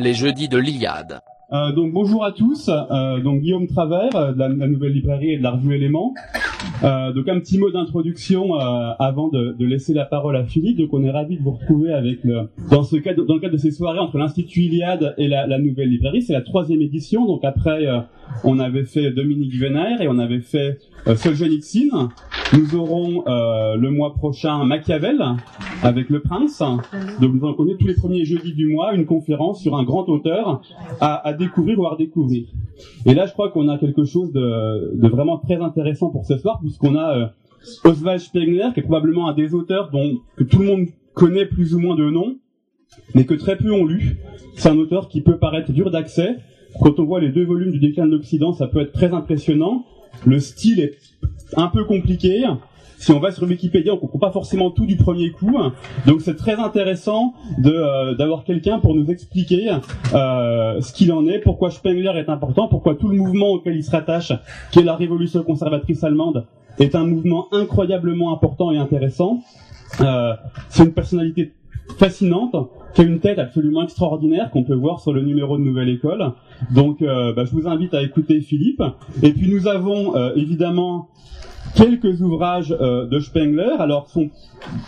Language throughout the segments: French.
Les jeudis de l'Iliade. Euh, donc bonjour à tous, euh, donc Guillaume Travers euh, de la, nouvelle librairie et de la revue. Euh, donc un petit mot d'introduction euh, avant de, de, laisser la parole à Philippe. Donc on est ravi de vous retrouver avec le, dans ce cadre, dans le cadre de ces soirées entre l'Institut Iliade et la, la nouvelle librairie. C'est la troisième édition. Donc après euh, on avait fait Dominique Venner et on avait fait euh, Solzhenitsyn. Nous aurons euh, le mois prochain Machiavel avec Le Prince. Donc nous allons connaître tous les premiers jeudis du mois une conférence sur un grand auteur à, découvrir ou à redécouvrir. Et là, je crois qu'on a quelque chose de, de, vraiment très intéressant pour ce soir, puisqu'on a euh, Oswald Spengler, qui est probablement un des auteurs dont que tout le monde connaît plus ou moins de nom, mais que très peu ont lu. C'est un auteur qui peut paraître dur d'accès. Quand on voit les deux volumes du déclin de l'Occident, ça peut être très impressionnant. Le style est un peu compliqué. Si on va sur Wikipédia, on comprend pas forcément tout du premier coup. Donc c'est très intéressant euh, d'avoir quelqu'un pour nous expliquer euh, ce qu'il en est, pourquoi Spengler est important, pourquoi tout le mouvement auquel il se rattache, qui est la révolution conservatrice allemande, est un mouvement incroyablement important et intéressant. Euh, c'est une personnalité fascinante, qui a une tête absolument extraordinaire qu'on peut voir sur le numéro de Nouvelle École. Donc, euh, bah, je vous invite à écouter Philippe. Et puis nous avons euh, évidemment quelques ouvrages euh, de Spengler. Alors, son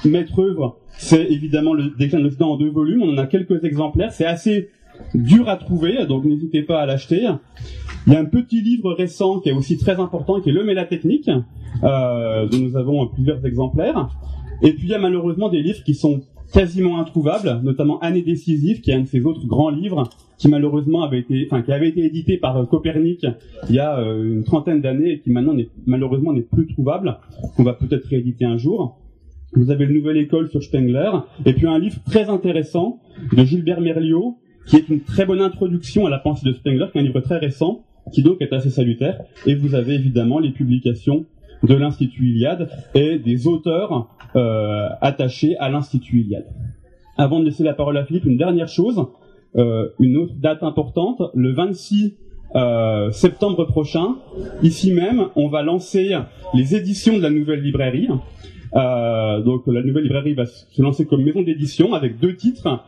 maître œuvre, c'est évidemment le déclin de l'Occident en deux volumes. On en a quelques exemplaires. C'est assez dur à trouver, donc n'hésitez pas à l'acheter. Il y a un petit livre récent qui est aussi très important, qui est Le Mélatechnique, euh, dont nous avons plusieurs exemplaires. Et puis il y a malheureusement des livres qui sont quasiment introuvable, notamment Année décisive, qui est un de ses autres grands livres, qui malheureusement avait été, enfin, qui avait été édité par euh, Copernic il y a euh, une trentaine d'années et qui maintenant malheureusement n'est plus trouvable, qu'on va peut-être rééditer un jour. Vous avez le Nouvelle École sur Spengler, et puis un livre très intéressant de Gilbert Merliot, qui est une très bonne introduction à la pensée de Spengler, qui est un livre très récent, qui donc est assez salutaire, et vous avez évidemment les publications de l'Institut Iliade et des auteurs euh, attachés à l'Institut Iliade. Avant de laisser la parole à Philippe, une dernière chose, euh, une autre date importante, le 26 euh, septembre prochain, ici même, on va lancer les éditions de la nouvelle librairie. Euh, donc la nouvelle librairie va se lancer comme maison d'édition avec deux titres.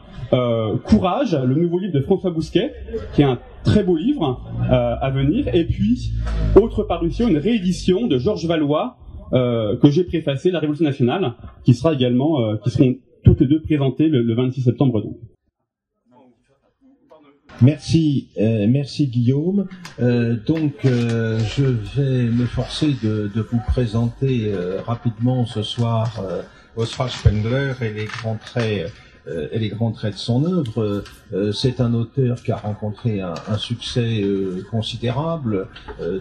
Courage, le nouveau livre de François Bousquet, qui est un très beau livre à venir. Et puis, autre parution, une réédition de Georges Valois, que j'ai préfacé, La Révolution nationale, qui sera également, euh, qui seront toutes les deux présentées le, le 26 septembre. Merci, euh, merci Guillaume. Euh, donc, euh, je vais m'efforcer de, de, vous présenter euh, rapidement ce soir euh, Oswald Spengler et les grands traits euh, et les grands traits de son œuvre. C'est un auteur qui a rencontré un, un succès considérable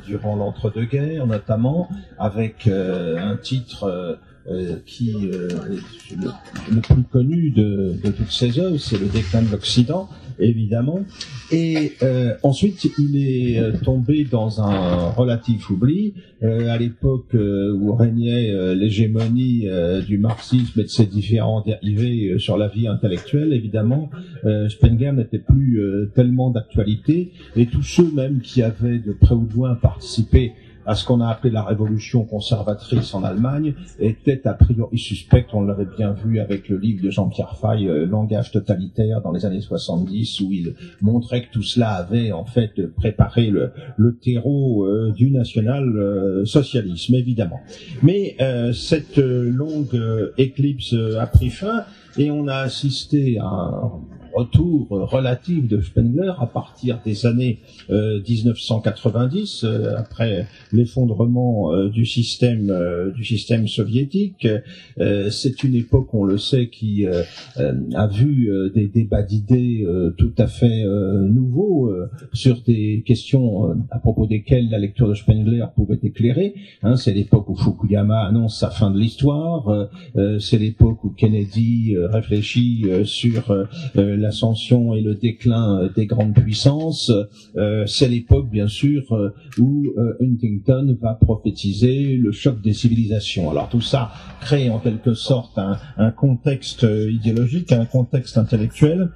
durant l'entre-deux-guerres, notamment avec un titre euh, qui euh, est le, le, plus connu de, de toutes ses œuvres, c'est le déclin de l'Occident, évidemment. Et euh, ensuite, il est euh, tombé dans un relatif oubli euh, à l'époque où régnait l'hégémonie du marxisme et de ses différents dérivés sur la vie intellectuelle. Évidemment, Spengler n'était plus tellement d'actualité, et tous ceux même qui avaient de près ou de loin participé à ce qu'on a appelé la révolution conservatrice en Allemagne était a priori suspecte. On l'avait bien vu avec le livre de Jean-Pierre Fay, euh, Langage totalitaire, dans les années 70, où il montrait que tout cela avait en fait préparé le, le terreau euh, du national-socialisme, évidemment. Mais euh, cette longue éclipse a pris fin et on a assisté à un retour relatif de Spengler à partir des années euh, 1990, euh, après l'effondrement euh, du système euh, soviétique. Euh, c'est une époque, on le sait, qui a vu des débats d'idées tout à fait nouveaux sur des questions à propos desquelles la lecture de Spengler pouvait éclairer. Hein, c'est l'époque où Fukuyama annonce sa fin de l'histoire. c'est l'époque où Kennedy réfléchit sur l'ascension et le déclin des grandes puissances. C'est l'époque, bien sûr, où Huntington va prophétiser le choc des civilisations. Alors tout ça crée en quelque sorte un, contexte idéologique, un contexte intellectuel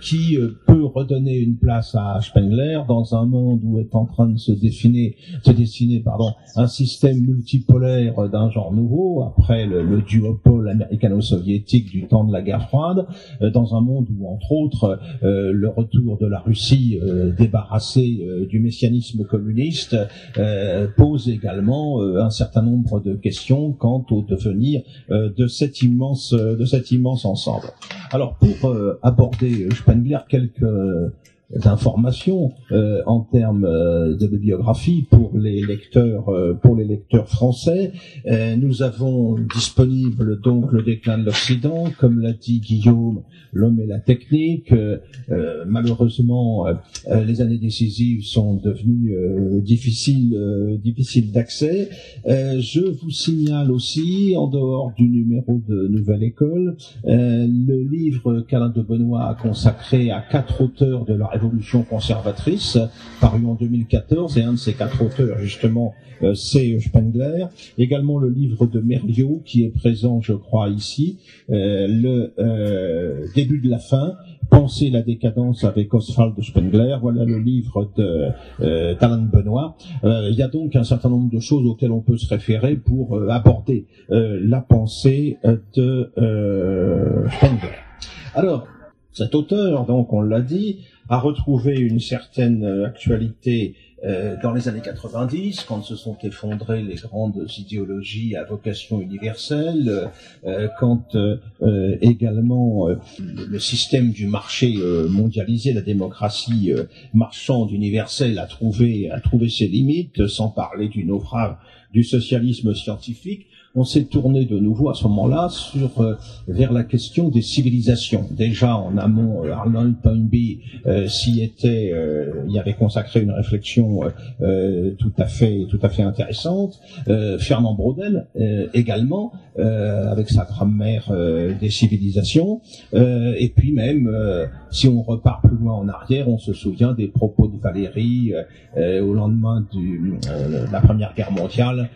qui peut redonner une place à Spengler dans un monde où est en train de se dessiner, se dessiner pardon, un système multipolaire d'un genre nouveau, après le, le duopole américano-soviétique du temps de la guerre froide, euh, dans un monde où, entre autres, euh, le retour de la Russie euh, débarrassée du messianisme communiste pose également un certain nombre de questions quant au devenir de cet immense de cet immense ensemble. Alors pour aborder Spengler quelques d'informations euh, en termes euh, de bibliographie pour les lecteurs euh, pour les lecteurs français. nous avons disponible donc le déclin de l'Occident, comme l'a dit Guillaume, l'homme et la technique. malheureusement, les années décisives sont devenues difficiles difficiles d'accès. je vous signale aussi, en dehors du numéro de Nouvelle École, le livre qu'Alain de Benoît a consacré à quatre auteurs de la Révolution conservatrice, paru en 2014, et un de ces quatre auteurs, justement, euh, c'est Spengler. Également le livre de Merliot, qui est présent, je crois, ici, euh, le euh, début de la fin, Penser la décadence avec Oswald Spengler. Voilà le livre de euh, Benoît. il y a donc un certain nombre de choses auxquelles on peut se référer pour aborder la pensée de Spengler. Alors, cet auteur, donc on l'a dit, a retrouvé une certaine euh, actualité euh, dans les années 90, quand se sont effondrées les grandes idéologies à vocation universelle, euh, quand également le système du marché mondialisé, la démocratie marchande universelle a trouvé, a trouvé ses limites, sans parler du naufrage du socialisme scientifique, on s'est tourné de nouveau à ce moment-là sur euh, vers la question des civilisations. Déjà en amont, euh, Arnold Toynbee euh, s'y était, y avait consacré une réflexion tout à fait intéressante. Fernand Braudel également avec sa grammaire des civilisations. et puis même si on repart plus loin en arrière, on se souvient des propos de Valérie au lendemain de la Première Guerre mondiale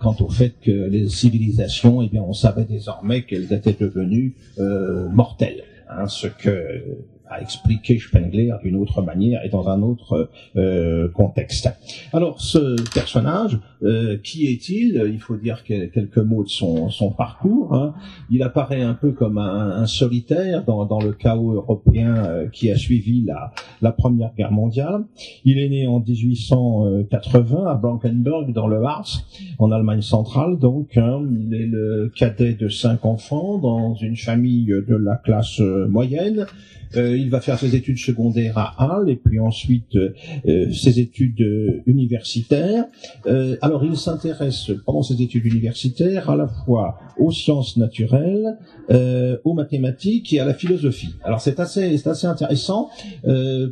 quant au fait que les civilisations, eh bien, on savait désormais qu'elles étaient devenues euh, mortelles. Hein, ce que a expliqué Spengler d'une autre manière et dans un autre euh, contexte. Alors ce personnage, euh, qui est-il? Il faut dire quelques mots de son, parcours. Hein. Il apparaît un peu comme un, solitaire dans, le chaos européen euh, qui a suivi la, Première Guerre mondiale. Il est né en 1880 à Blankenberg dans le Harz, en Allemagne centrale. Donc, hein, il est le cadet de cinq enfants dans une famille de la classe euh, moyenne. Il va faire ses études secondaires à Halle et puis ensuite ses études universitaires. Il s'intéresse pendant ses études universitaires à la fois aux sciences naturelles, aux mathématiques et à la philosophie. Alors c'est assez, c'est assez intéressant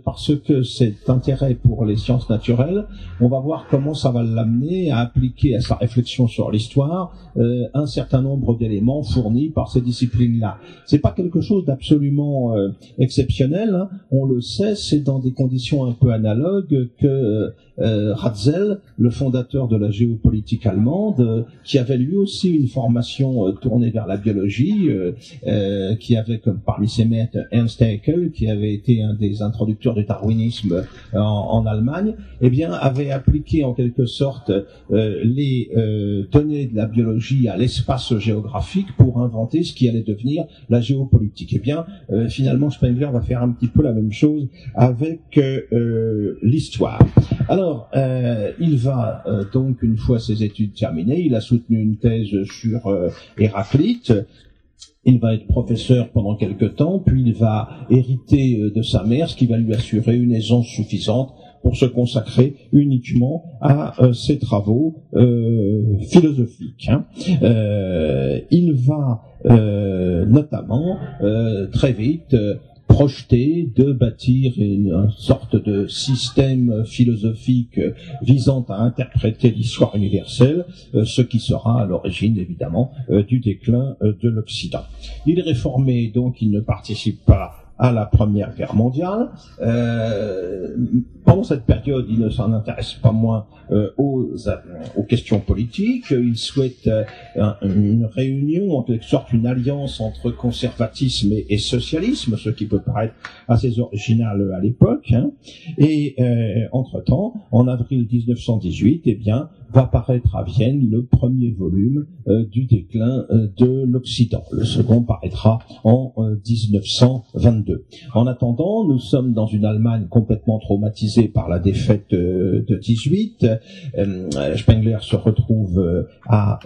parce que cet intérêt pour les sciences naturelles, on va voir comment ça va l'amener à appliquer à sa réflexion sur l'histoire un certain nombre d'éléments fournis par ces disciplines-là. C'est pas quelque chose d'absolument exceptionnel, hein. on le sait, c'est dans des conditions un peu analogues que euh, Ratzel, le fondateur de la géopolitique allemande, qui avait lui aussi une formation euh, tournée vers la biologie, euh, euh, qui avait parmi ses maîtres Ernst Haeckel, qui avait été un des introducteurs du darwinisme en, Allemagne, eh bien avait appliqué en quelque sorte les données de la biologie à l'espace géographique pour inventer ce qui allait devenir la géopolitique. Eh bien, finalement, Spengler va faire un petit peu la même chose avec l'histoire. Alors euh, il va euh, donc, une fois ses études terminées, il a soutenu une thèse sur euh, Héraclite. Il va être professeur pendant quelque temps, puis il va hériter de sa mère, ce qui va lui assurer une aisance suffisante pour se consacrer uniquement à ses travaux philosophiques. Hein. il va notamment très vite projeter de bâtir une, sorte de système philosophique visant à interpréter l'histoire universelle, euh, ce qui sera à l'origine évidemment euh, du déclin euh, de l'Occident. Il est réformé, donc il ne participe pas à la Première Guerre mondiale. Pendant cette période, il ne s'en intéresse pas moins euh, aux, aux, questions politiques. Il souhaite une réunion, en quelque sorte une alliance entre conservatisme et, socialisme, ce qui peut paraître assez original à l'époque. Hein. Et entre-temps, en avril 1918, eh bien, va paraître à Vienne le premier volume euh, du déclin euh, de l'Occident. Le second paraîtra en 1922. Euh, en attendant, nous sommes dans une Allemagne complètement traumatisée par la défaite de 18. Spengler se retrouve à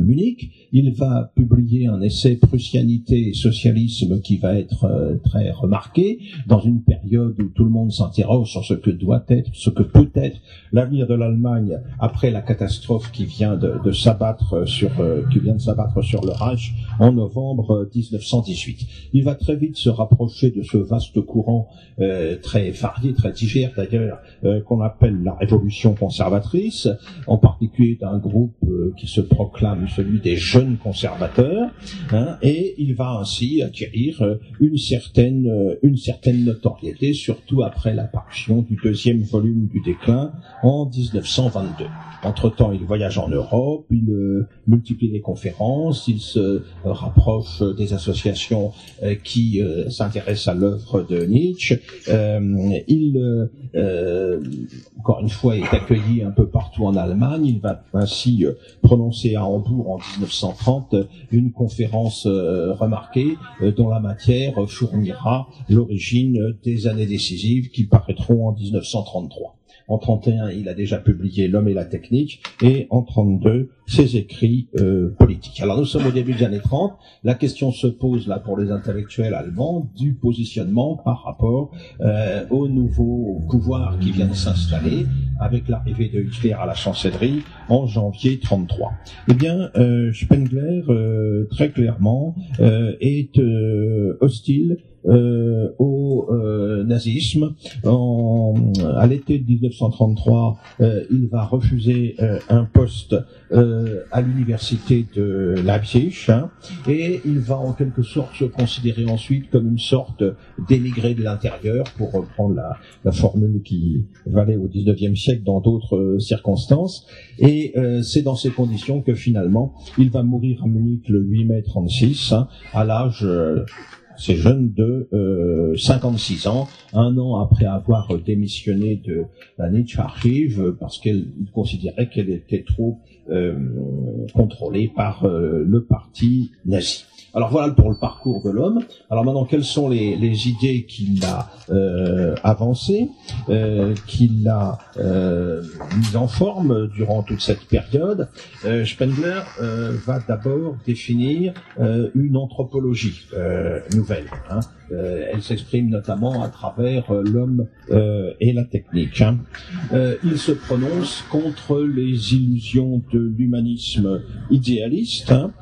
Munich. Il va publier un essai Prussianité et socialisme qui va être très remarqué dans une période où tout le monde s'interroge sur ce que doit être, ce que peut être l'avenir de l'Allemagne après la catastrophe qui vient de, s'abattre sur euh, qui vient de s'abattre sur le Reich en novembre 1918. Euh, Il va très vite se rapprocher de ce vaste courant euh, très varié, très divers d'ailleurs, qu'on appelle la révolution conservatrice, en particulier d'un groupe qui se proclame celui des jeunes conservateurs, hein, et il va ainsi acquérir une certaine une certaine notoriété, surtout après l'apparition du deuxième volume du déclin en 1922. Entre-temps, il voyage en Europe, il euh, multiplie les conférences, il se rapproche des associations euh, qui euh, s'intéressent à l'œuvre de Nietzsche. il, encore une fois, est accueilli un peu partout en Allemagne. Il va ainsi prononcer à Hambourg en 1930 une conférence remarquée dont la matière fournira l'origine des années décisives qui paraîtront en 1933. En 31, il a déjà publié L'homme et la technique, et en 32, ses écrits euh, politiques. Alors nous sommes au début des années 30. La question se pose là pour les intellectuels allemands du positionnement par rapport euh, au nouveau pouvoir qui vient de s'installer avec l'arrivée de Hitler à la chancellerie en janvier 33. Eh bien, euh, Spengler très clairement est hostile euh, au euh, nazisme. En, à l'été de 1933, euh, il va refuser un poste à l'université de Leipzig hein, et il va en quelque sorte se considérer ensuite comme une sorte d'émigré de l'intérieur, pour reprendre la, la, formule qui valait au 19e siècle dans d'autres circonstances. Et c'est dans ces conditions que finalement, il va mourir à Munich le 8 mai 36, hein, à l'âge c'est jeune de 56 euh, ans, un an après avoir démissionné de la Nietzsche Archive parce qu'elle considérait qu'elle était trop euh, contrôlée par euh, le parti nazi. Alors voilà pour le parcours de l'homme. Alors maintenant, quelles sont les, les idées qu'il a euh, avancées, euh, qu'il a euh, mises en forme durant toute cette période? Euh, Spengler euh, va d'abord définir euh, une anthropologie nouvelle. Hein. elle s'exprime notamment à travers l'homme et la technique. Hein. il se prononce contre les illusions de l'humanisme idéaliste. Hein,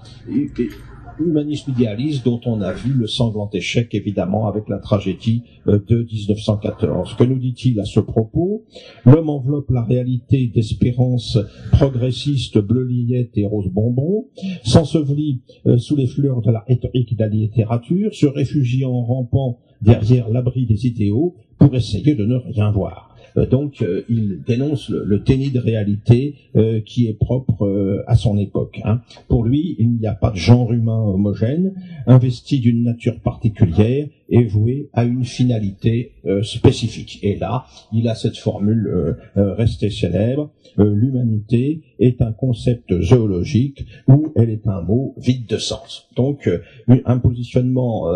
humanisme idéaliste dont on a vu le sanglant échec évidemment avec la tragédie euh, de 1914. Que nous dit-il à ce propos? L'homme enveloppe la réalité d'espérance progressiste bleu lignette et rose bonbon, s'ensevelit euh, sous les fleurs de la rhétorique et de la littérature, se réfugie en rampant derrière l'abri des idéaux pour essayer de ne rien voir. Euh, donc euh, il dénonce le, le, de réalité euh, qui est propre à son époque. Hein. Pour lui, il n'y a pas de genre humain homogène, investi d'une nature particulière et voué à une finalité spécifique. Et là, il a cette formule restée célèbre, l'humanité est un concept zoologique ou elle est un mot vide de sens. Donc un positionnement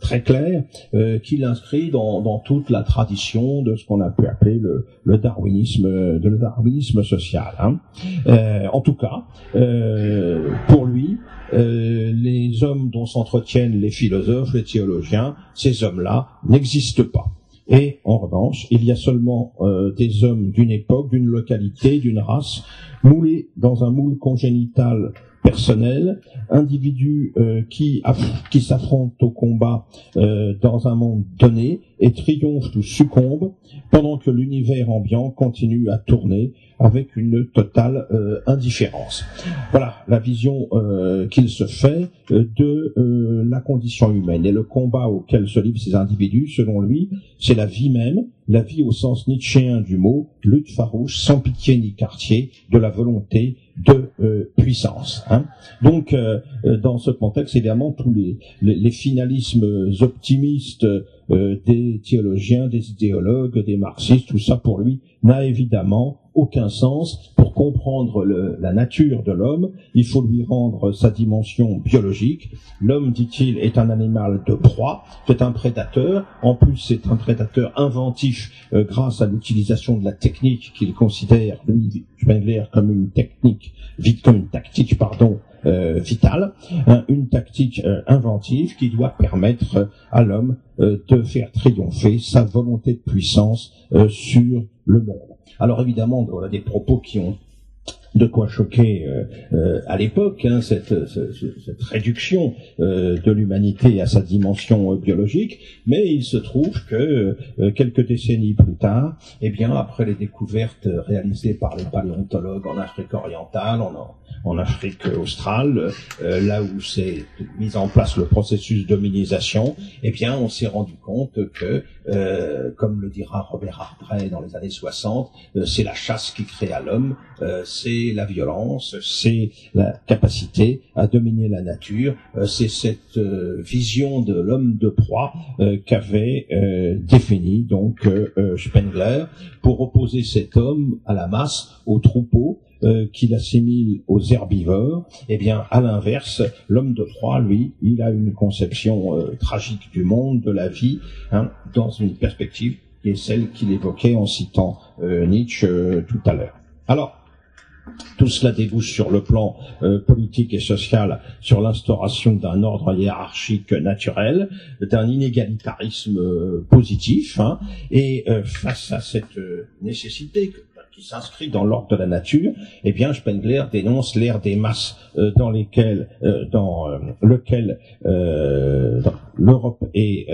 très clair qu'il inscrit dans, dans toute la tradition de ce qu'on a pu appeler le, darwinisme, de le darwinisme social. Hein. Euh, en tout cas, euh, pour lui, euh, les hommes dont s'entretiennent les philosophes, les théologiens, ces hommes-là n'existent pas. Et en revanche, il y a seulement des hommes d'une époque, d'une localité, d'une race, moulés dans un moule congénital personnel, individus qui, qui s'affrontent au combat dans un monde donné et triomphent ou succombent pendant que l'univers ambiant continue à tourner avec une totale euh, indifférence. Voilà la vision euh, qu'il se fait euh, de la condition humaine et le combat auquel se livrent ces individus, selon lui, c'est la vie même, la vie au sens nietzschéen du mot, lutte farouche, sans pitié ni quartier, de la volonté de puissance. Hein. Donc, dans ce contexte, évidemment, tous les, les, les finalismes optimistes des théologiens, des idéologues, des marxistes, tout ça pour lui n'a évidemment aucun sens. Pour comprendre la nature de l'homme, il faut lui rendre sa dimension biologique. L'homme, dit-il, est un animal de proie, c'est un prédateur. En plus, c'est un prédateur inventif euh, grâce à l'utilisation de la technique qu'il considère, lui, Spengler, comme une technique, vite comme une tactique, pardon, euh, vitale, hein, une tactique euh, inventive qui doit permettre à l'homme de faire triompher sa volonté de puissance sur le monde. Alors évidemment, voilà des propos qui ont de quoi choquer euh, euh, à l'époque, hein, cette, réduction euh, de l'humanité à sa dimension biologique, mais il se trouve que quelques décennies plus tard, eh bien après les découvertes réalisées par les paléontologues en Afrique orientale, en, en Afrique australe, là où s'est mis en place le processus d'hominisation, eh bien on s'est rendu compte que, comme le dira Robert Hartray dans les années 60, c'est la chasse qui crée à l'homme, c'est la violence, c'est la capacité à dominer la nature, euh, c'est cette euh, vision de l'homme de proie euh, qu'avait défini donc Spengler pour opposer cet homme à la masse, au troupeau, qu'il assimile aux herbivores, eh bien, à l'inverse, l'homme de proie, lui, il a une conception tragique du monde, de la vie, hein, dans une perspective qui est celle qu'il évoquait en citant Nietzsche tout à l'heure. Alors, tout cela débouche sur le plan euh, politique et social sur l'instauration d'un ordre hiérarchique naturel, d'un inégalitarisme euh, positif, hein, et euh, face à cette nécessité s'inscrit dans l'ordre de la nature, eh bien Spengler dénonce l'ère des masses dans lesquelles, dans lequel l'Europe est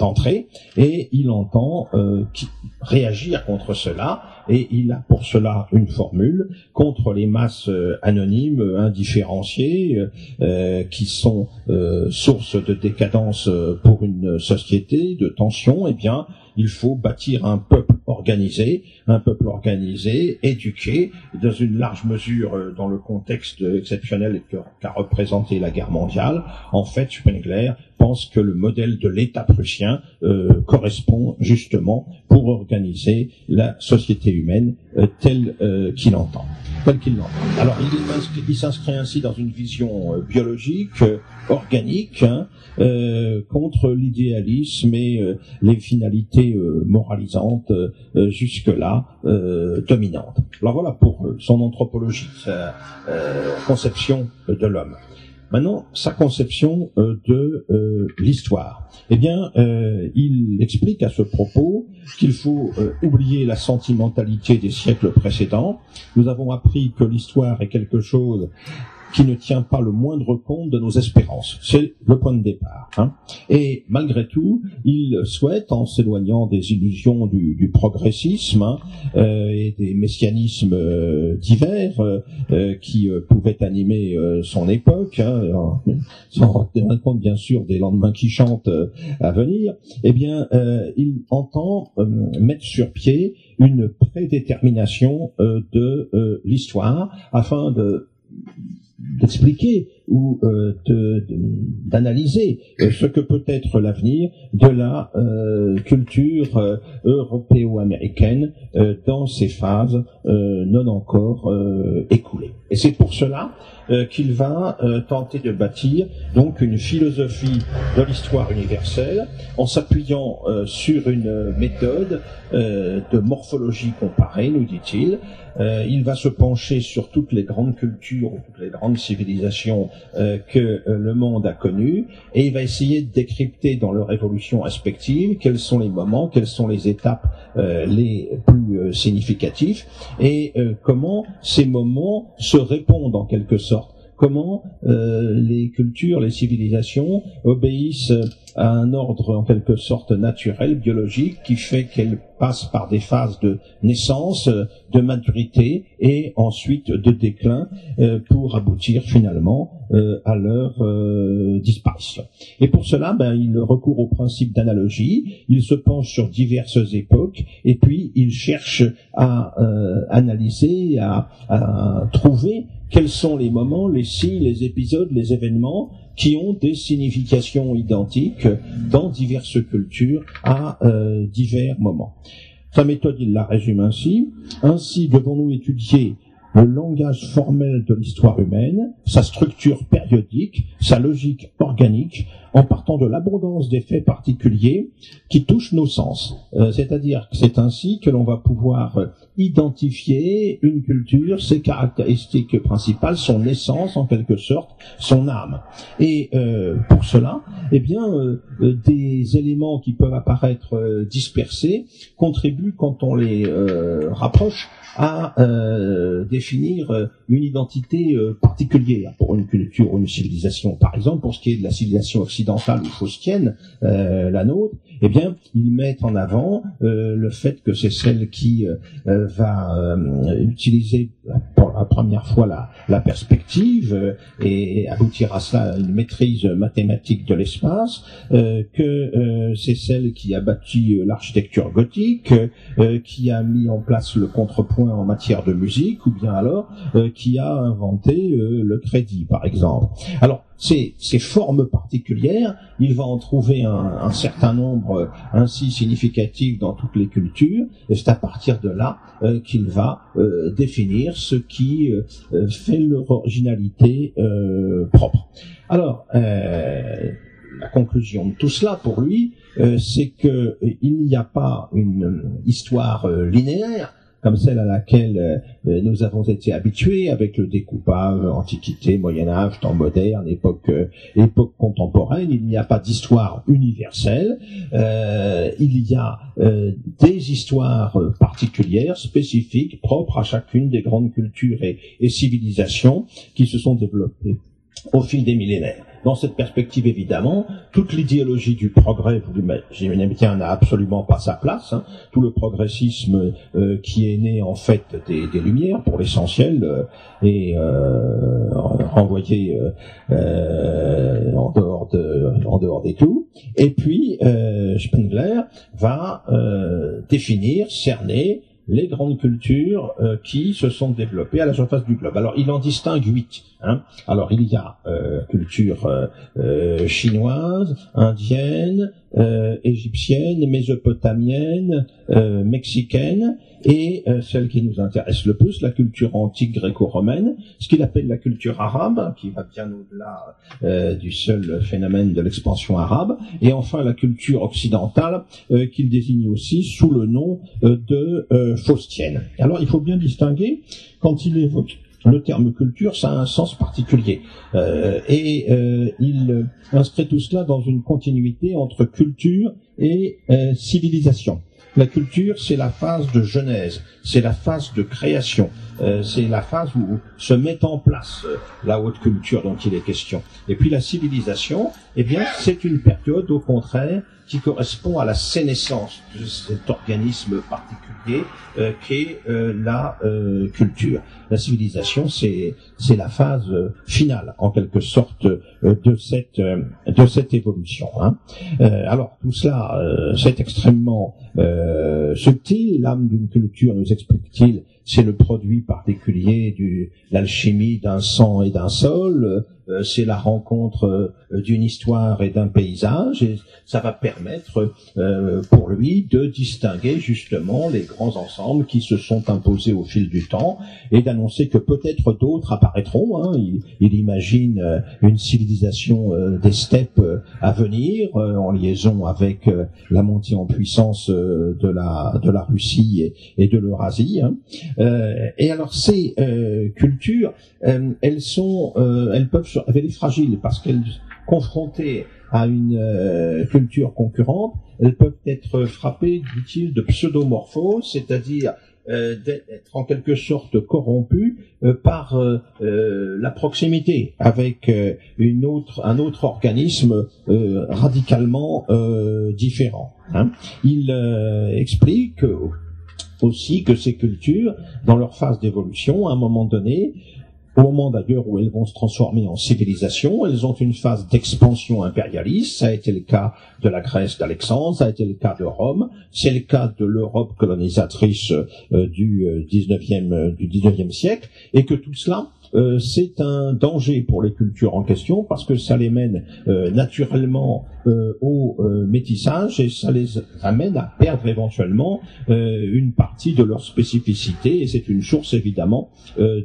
entrée, et il entend réagir contre cela et il a pour cela une formule contre les masses euh, anonymes, euh, indifférenciées, euh, qui sont source de décadence pour une société, de tension. Eh bien, il faut bâtir un peuple organisé, un peuple organisé, éduqué, dans une large mesure dans le contexte exceptionnel qu'a représenté la guerre mondiale. En fait, Spengler pense que le modèle de l'État prussien euh, correspond justement pour organiser la société humaine euh, telle euh, qu'il entend. Tel qu'il l'entend. Alors il, s'inscrit ainsi dans une vision biologique, organique, hein, contre l'idéalisme et les finalités moralisantes jusque-là dominantes. Alors voilà pour son anthropologie, sa conception de l'homme. Maintenant, sa conception euh, de euh, l'histoire. Eh bien, euh, il explique à ce propos qu'il faut oublier la sentimentalité des siècles précédents. Nous avons appris que l'histoire est quelque chose qui ne tient pas le moindre compte de nos espérances. C'est le point de départ. Hein. Et malgré tout, il souhaite, en s'éloignant des illusions du, du progressisme hein, euh, et des messianismes euh, divers euh, qui pouvaient animer son époque, hein, sans tenir compte bien sûr des lendemains qui chantent à venir, eh bien, il entend mettre sur pied une prédétermination de l'histoire afin de d'expliquer ou euh, d'analyser euh, ce que peut être l'avenir de la euh, culture euh, européo-américaine dans ces phases non encore écoulées. Et c'est pour cela qu'il va tenter de bâtir donc une philosophie de l'histoire universelle en s'appuyant sur une méthode de morphologie comparée, nous dit-il. il va se pencher sur toutes les grandes cultures, toutes les grandes civilisations euh, que euh, le monde a connu et il va essayer de décrypter dans leur évolution respective quels sont les moments, quelles sont les étapes euh, les plus significatifs et comment ces moments se répondent en quelque sorte. Comment les cultures, les civilisations obéissent à un ordre en quelque sorte naturel, biologique, qui fait qu'elles passent par des phases de naissance, de maturité et ensuite de déclin pour aboutir finalement à leur disparition. Et pour cela, ben, il recourt au principe d'analogie, il se penche sur diverses époques et puis il cherche à analyser, à, à trouver quels sont les moments, les signes, les épisodes, les événements qui ont des significations identiques dans diverses cultures à euh, divers moments. Sa méthode, il la résume ainsi. Ainsi devons-nous étudier le langage formel de l'histoire humaine, sa structure périodique, sa logique organique, en partant de l'abondance des faits particuliers qui touchent nos sens. Euh, c'est-à-dire que c'est ainsi que l'on va pouvoir identifier une culture, ses caractéristiques principales, son essence en quelque sorte, son âme. Et euh, pour cela, eh bien, euh, des éléments qui peuvent apparaître dispersés contribuent quand on les rapproche à euh, définir euh, une identité euh, particulière pour une culture ou une civilisation. Par exemple, pour ce qui est de la civilisation occidentale ou faustienne, la nôtre, eh bien, ils mettent en avant le fait que c'est celle qui va utiliser pour la première fois la, la perspective et aboutir à cela une maîtrise mathématique de l'espace, que c'est celle qui a bâti l'architecture gothique, qui a mis en place le contrepoint en matière de musique, ou bien alors euh, qui a inventé euh, le crédit, par exemple. Alors, ces, formes particulières, il va en trouver un, certain nombre euh, ainsi significatif dans toutes les cultures, et c'est à partir de là qu'il va définir ce qui fait leur originalité propre. Alors, la conclusion de tout cela pour lui, c'est que il n'y a pas une histoire linéaire, comme celle à laquelle euh, nous avons été habitués avec le découpage Antiquité, Moyen Âge, temps moderne, époque euh, époque contemporaine. Il n'y a pas d'histoire universelle. Euh, il y a des histoires particulières, spécifiques, propres à chacune des grandes cultures et civilisations qui se sont développées au fil des millénaires. Dans cette perspective, évidemment, toute l'idéologie du progrès, vous bien, n'a absolument pas sa place. Hein. Tout le progressisme euh, qui est né en fait des, des Lumières, pour l'essentiel, euh, est euh, renvoyé euh, en dehors de, en dehors des clous. Et puis Spengler va définir, cerner les grandes cultures euh, qui se sont développées à la surface du globe. Alors il en distingue huit. Hein. Alors il y a euh, culture euh, euh chinoise, indienne, euh, égyptienne, mésopotamienne, mexicaine, et euh, celle qui nous intéresse le plus, la culture antique gréco-romaine, ce qu'il appelle la culture arabe, qui va bien au-delà euh, du seul phénomène de l'expansion arabe, et enfin la culture occidentale, euh, qu'il désigne aussi sous le nom de faustienne. Alors il faut bien distinguer, quand il évoque le terme culture, ça a un sens particulier. Euh, et euh, il inscrit tout cela dans une continuité entre culture et euh, civilisation. La culture, c'est la phase de genèse, c'est la phase de création, euh, c'est la phase où se met en place euh, la haute culture dont il est question. Et puis la civilisation, eh bien, c'est une période au contraire qui correspond à la sénescence de cet organisme particulier euh, qu'est euh, la culture. La civilisation, c'est c'est la phase finale, en quelque sorte, de cette de cette évolution. Hein. alors tout cela, c'est extrêmement subtil. L'âme d'une culture, nous explique-t-il, c'est le produit particulier de l'alchimie d'un sang et d'un sol, euh, c'est la rencontre euh, d'une histoire et d'un paysage, et ça va permettre euh, pour lui de distinguer justement les grands ensembles qui se sont imposés au fil du temps, et d'annoncer que peut-être d'autres apparaîtront. Hein. Il, imagine une civilisation des steppes à venir, en liaison avec la montée en puissance de la de la Russie et, et de l'Eurasie. Hein. Et alors ces cultures, elles sont, elles peuvent elle est fragile parce qu'elle confrontée à une euh, culture concurrente, elles peuvent être frappées, dit-il, de pseudomorphose, c'est-à-dire euh, d'être en quelque sorte corrompu euh, par euh, la proximité avec une autre, un autre organisme radicalement différent. Hein. Il explique aussi que ces cultures, dans leur phase d'évolution, à un moment donné, au moment d'ailleurs où elles vont se transformer en civilisation, elles ont une phase d'expansion impérialiste. Ça a été le cas de la Grèce d'Alexandre, ça a été le cas de Rome, c'est le cas de l'Europe colonisatrice euh, du 19e, euh, du 19e siècle, et que tout cela euh, c'est un danger pour les cultures en question parce que ça les mène euh, naturellement euh, au métissage et ça les amène à perdre éventuellement une partie de leur spécificité et c'est une source évidemment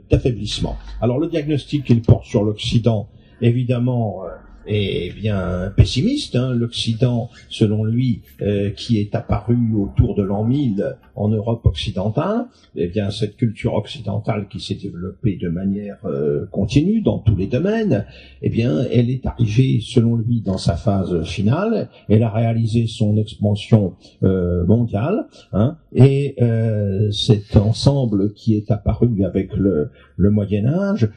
d'affaiblissement. Alors le diagnostic qu'il porte sur l'Occident, évidemment, est bien pessimiste. Hein. L'Occident, selon lui, euh, qui est apparu autour de l'an 1000 en Europe occidentale, eh bien cette culture occidentale qui s'est développée de manière euh, continue dans tous les domaines, eh bien elle est arrivée, selon lui, dans sa phase finale. Elle a réalisé son expansion euh, mondiale, hein, et cet ensemble qui est apparu avec le, le Moyen Âge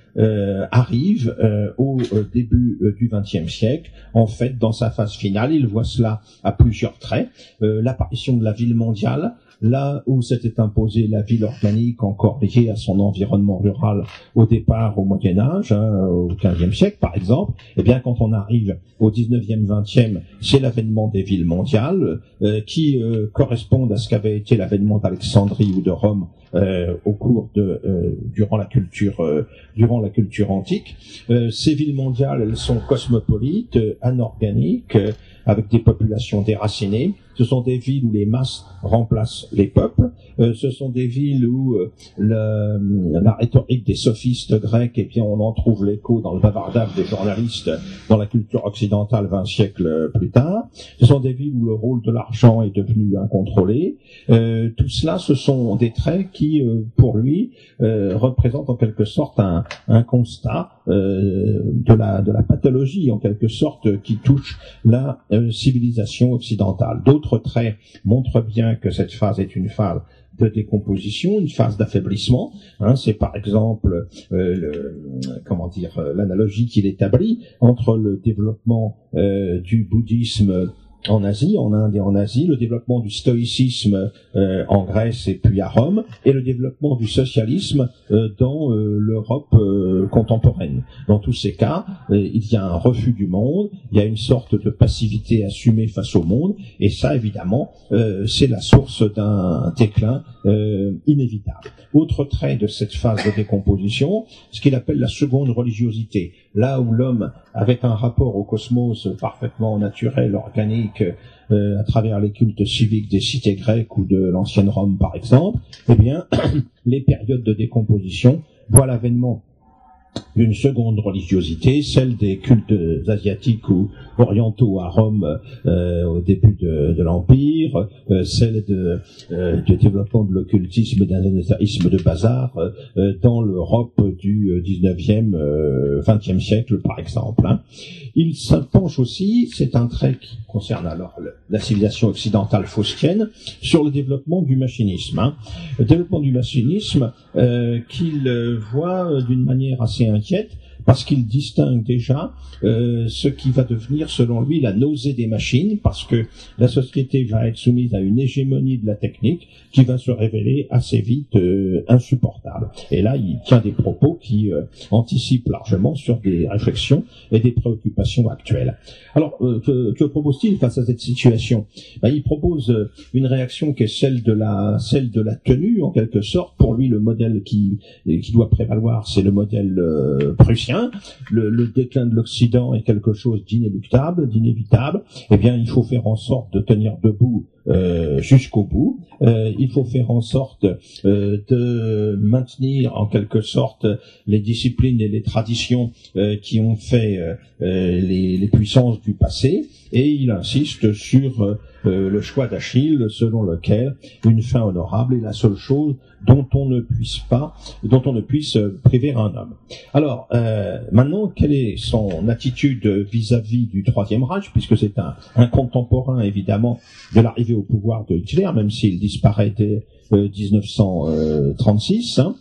arrive au début du XXe siècle. En fait, dans sa phase finale, il voit cela à plusieurs traits. Euh, l'apparition de la ville mondiale, là où s'était imposée la ville organique encore liée à son environnement rural au départ au Moyen Âge, hein, au XVe siècle par exemple, eh bien quand on arrive au XIXe, XXe, c'est l'avènement des villes mondiales euh, qui euh, correspondent à ce qu'avait été l'avènement d'Alexandrie ou de Rome euh, au cours de euh, durant la culture euh, durant la culture antique. ces villes mondiales, elles sont cosmopolites, anorganiques, avec des populations déracinées. Ce sont des villes où les masses remplacent les peuples. Euh, ce sont des villes où euh, la rhétorique des sophistes grecs, et eh bien, on en trouve l'écho dans le bavardage des journalistes dans la culture occidentale 20 siècles plus tard. Ce sont des villes où le rôle de l'argent est devenu incontrôlé. Euh, tout cela, ce sont des traits qui, pour lui, représentent en quelque sorte un, un constat de la de la pathologie en quelque sorte qui touche la civilisation occidentale. D'autres montrent bien que cette phase est une phase de décomposition, une phase d'affaiblissement. Hein, c'est par exemple, euh, comment dire, euh, l'analogie qu'il établit entre le développement euh, du bouddhisme en Asie, en Inde et en Asie, le développement du stoïcisme euh, en Grèce et puis à Rome, et le développement du socialisme euh, dans euh, l'Europe contemporaine. Dans tous ces cas, il y a un refus du monde, il y a une sorte de passivité assumée face au monde, et ça, évidemment, c'est la source d'un déclin inévitable. Autre trait de cette phase de décomposition, ce qu'il appelle la seconde religiosité là où l'homme, avec un rapport au cosmos parfaitement naturel, organique, euh, à travers les cultes civiques des cités grecques ou de l'ancienne Rome par exemple, eh bien, les périodes de décomposition voient l'avènement d'une seconde religiosité, celle des cultes asiatiques ou orientaux à Rome euh, au début de, de l'Empire, euh, celle de, euh, du développement de l'occultisme et d'un de bazar euh, dans l'Europe du 19e, 20e siècle par exemple. Hein. Il s'impenche aussi, c'est un trait qui concerne alors la civilisation occidentale faustienne, sur le développement du machinisme. Hein. Le développement du machinisme qu'il voit d'une manière assez inquiète parce qu'il distingue déjà euh, ce qui va devenir, selon lui, la nausée des machines, parce que la société va être soumise à une hégémonie de la technique qui va se révéler assez vite euh, insupportable. Et là, il tient des propos qui euh, anticipent largement sur des réflexions et des préoccupations actuelles. Alors, que, que propose-t-il face à cette situation? Ben, Il propose une réaction qui est celle de la celle de la tenue, en quelque sorte. Pour lui, le modèle qui qui doit prévaloir, c'est le modèle prussien le, déclin de l'Occident est quelque chose d'inéluctable, d'inévitable, eh bien il faut faire en sorte de tenir debout euh, jusqu'au bout. Euh, il faut faire en sorte euh, de maintenir en quelque sorte les disciplines et les traditions qui ont fait les, les, puissances du passé. Et il insiste sur le choix d'Achille selon lequel une fin honorable est la seule chose dont on ne puisse pas, dont on ne puisse priver un homme. Alors maintenant, quelle est son attitude vis-à-vis du Troisième Reich, puisque c'est un, contemporain évidemment de l'arrivée au pouvoir de Hitler, même s'il disparaît dès 1936. Hein.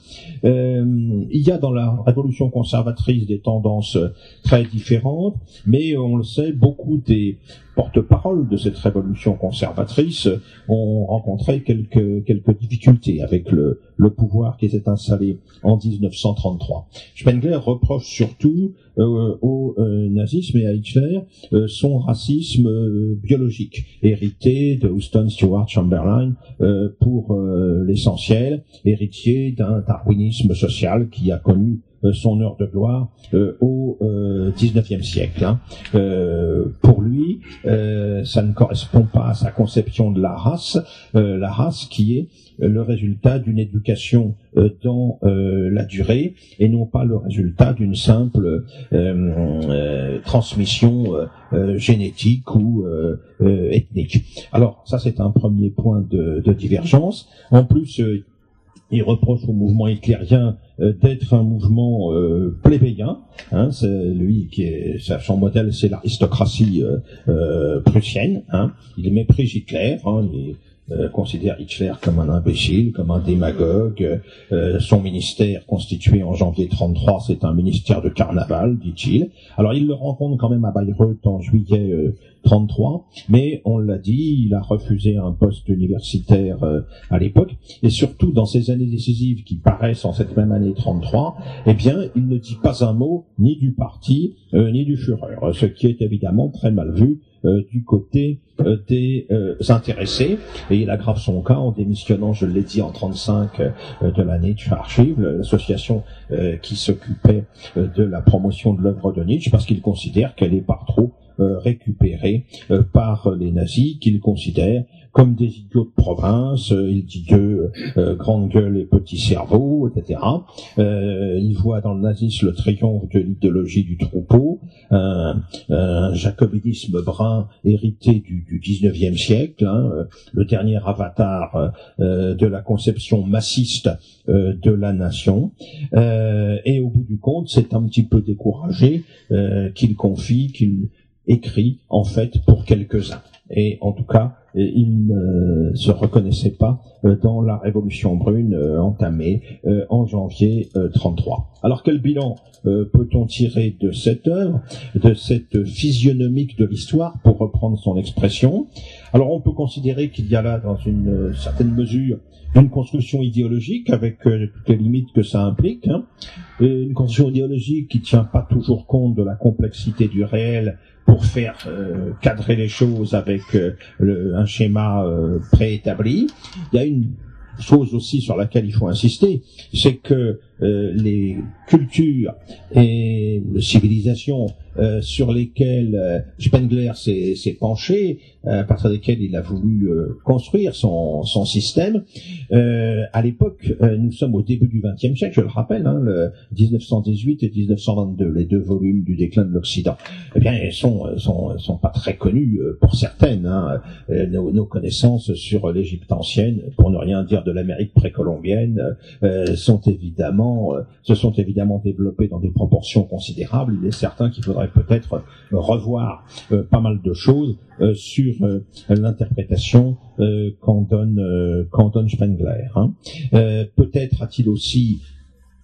Euh, il y a dans la révolution conservatrice des tendances très différentes, mais on le sait, beaucoup des porte-parole de cette révolution conservatrice ont rencontré quelques, quelques difficultés avec le, le pouvoir qui s'est installé en 1933. Spengler reproche surtout euh, au euh, nazisme et à Hitler euh, son racisme biologique, hérité de Houston Stewart Chamberlain pour l'essentiel, héritier d'un darwinisme social qui a connu euh, son heure de gloire euh, au euh, 19e siècle. Hein. Euh, pour lui, ça ne correspond pas à sa conception de la race, la race qui est le résultat d'une éducation dans la durée et non pas le résultat d'une simple transmission génétique ou ethnique. Alors ça c'est un premier point de, de divergence. En plus, il reproche au mouvement hitlérien euh, d'être un mouvement euh, plébéien. Hein, c'est lui qui est son modèle, c'est l'aristocratie euh, euh, prussienne. Hein. Il méprise Hitler. Hein, il, considère Hitler comme un imbécile, comme un démagogue. son ministère, constitué en janvier 33, c'est un ministère de carnaval, dit-il. Alors il le rencontre quand même à Bayreuth en juillet 33, mais on l'a dit, il a refusé un poste universitaire euh, à l'époque, et surtout dans ces années décisives qui paraissent en cette même année 33, eh bien, il ne dit pas un mot ni du parti euh, ni du Führer, ce qui est évidemment très mal vu euh, du côté des intéressés. Et il aggrave son cas en démissionnant, je l'ai dit, en 35 de la Nietzsche Archive, l'association qui s'occupait de la promotion de l'œuvre de Nietzsche parce qu'il considère qu'elle est par trop euh, récupérés euh, par les nazis qu'ils considèrent comme des idiots de province, euh, il dit que grande gueule et petit cerveau, etc. il voit dans le nazisme le triomphe de l'idéologie du troupeau, un, jacobinisme brun hérité du, du 19e siècle, hein, le dernier avatar de la conception massiste de la nation. et au bout du compte, c'est un petit peu découragé qu'il confie, qu'il écrit en fait pour quelques-uns. Et en tout cas, il ne se reconnaissait pas euh, dans la révolution brune euh, entamée euh, en janvier 33. Alors quel bilan peut-on tirer de cette œuvre, de cette physionomique de l'histoire, pour reprendre son expression? Alors on peut considérer qu'il y a là, dans une certaine mesure, une construction idéologique avec toutes les limites que ça implique, hein, une construction idéologique qui tient pas toujours compte de la complexité du réel pour faire euh, cadrer les choses avec euh, un schéma euh, préétabli. Il y a une chose aussi sur laquelle il faut insister, c'est que euh, les cultures et civilisations euh, sur lesquelles euh, Spengler s'est penché, à partir desquelles il a voulu construire son, système. à l'époque, nous sommes au début du XXe siècle, je le rappelle, hein, le 1918 et 1922, les deux volumes du déclin de l'Occident. Eh bien, ils sont, sont, pas très connus pour certaines. Hein, nos, connaissances sur l'Égypte ancienne, pour ne rien dire de l'Amérique précolombienne, sont évidemment euh, se sont évidemment développés dans des proportions considérables. Il est certain qu'il faudrait peut-être revoir euh, pas mal de choses euh, sur l'interprétation qu'en donne, qu'en donne Spengler. Hein. peut-être a-t-il aussi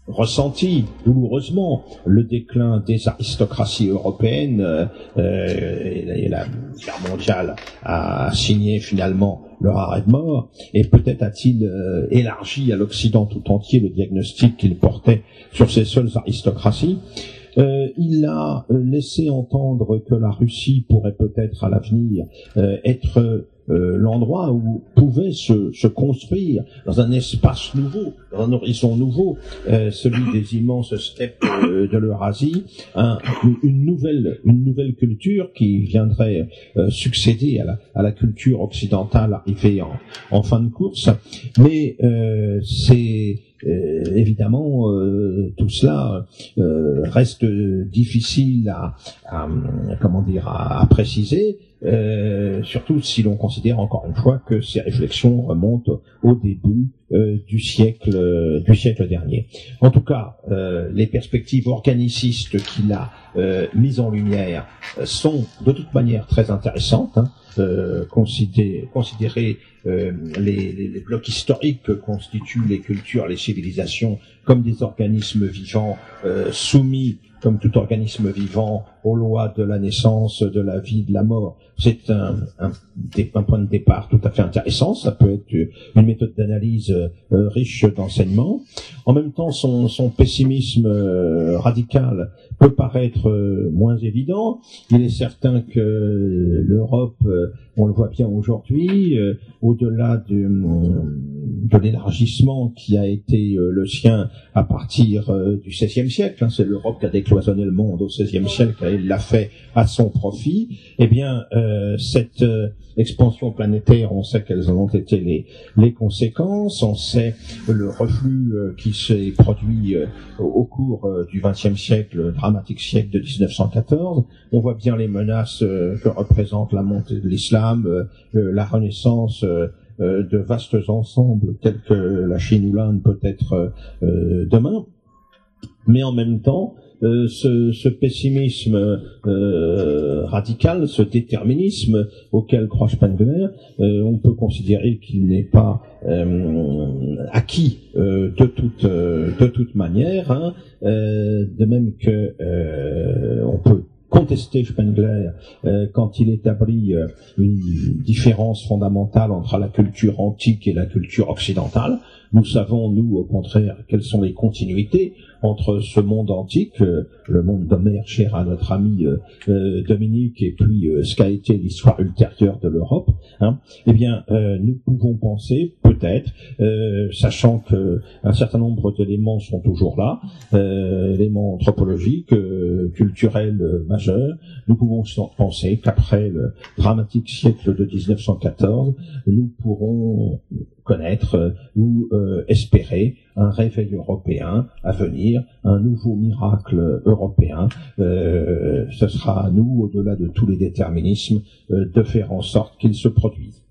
ressenti douloureusement le déclin des aristocraties européennes et la guerre mondiale a signé finalement leur arrêt de mort, et peut-être a-t-il euh, élargi à l'Occident tout entier le diagnostic qu'il portait sur ces seules aristocraties. Euh, il a euh, laissé entendre que la Russie pourrait peut-être à l'avenir être euh, l'endroit où pouvait se, se, construire dans un espace nouveau, dans un horizon nouveau, euh, celui des immenses steppes euh, de l'Eurasie, un, une nouvelle une nouvelle culture qui viendrait succéder à la, à la culture occidentale arrivée en, en fin de course. Mais c'est évidemment, tout cela reste difficile à, à comment dire à, à préciser euh, surtout si l'on considère encore une fois que ces réflexions remontent au début euh, du siècle du siècle dernier. En tout cas, les perspectives organicistes qu'il a mises en lumière sont de toute manière très intéressantes. Hein. considérer, considérer les, les, les, blocs historiques que constituent les cultures, les civilisations comme des organismes vivants soumis comme tout organisme vivant, aux lois de la naissance, de la vie, de la mort. C'est un, point de départ tout à fait intéressant. Ça peut être une méthode d'analyse euh, riche d'enseignements. En même temps, son, pessimisme euh, radical peut paraître euh, moins évident. Il est certain que l'Europe, on le voit bien aujourd'hui, au-delà de, l'élargissement qui a été le sien à partir du XVIe siècle, hein, c'est l'Europe qui a décloisonné le monde au XVIe siècle, il l'a fait à son profit, eh bien, euh, cette euh, expansion planétaire, on sait quelles ont été les, conséquences, on sait le reflux euh, qui s'est produit au cours du XXe siècle, dramatique siècle de 1914. On voit bien les menaces que représente la montée de l'islam, la renaissance de vastes ensembles tels que la Chine ou l'Inde peut-être demain. Mais en même temps, euh, ce, ce, pessimisme euh, radical, ce déterminisme auquel croit Spengler, euh, on peut considérer qu'il n'est pas acquis de toute de toute manière, hein, de même que on peut contester Spengler quand il établit une différence fondamentale entre la culture antique et la culture occidentale. Nous savons, nous, au contraire, quelles sont les continuités entre ce monde antique, euh, le monde d'Homère cher à notre ami euh, euh, Dominique, et puis ce qu'a été l'histoire ultérieure de l'Europe, hein, eh bien, nous pouvons penser, peut-être, sachant que un certain nombre d'éléments sont toujours là, éléments anthropologiques, culturels majeurs, nous pouvons penser qu'après le dramatique siècle de 1914, nous pourrons connaître ou espérer un réveil européen à venir, un nouveau miracle européen. Euh, ce sera à nous, au-delà de tous les déterminismes, euh, de faire en sorte qu'il se produise.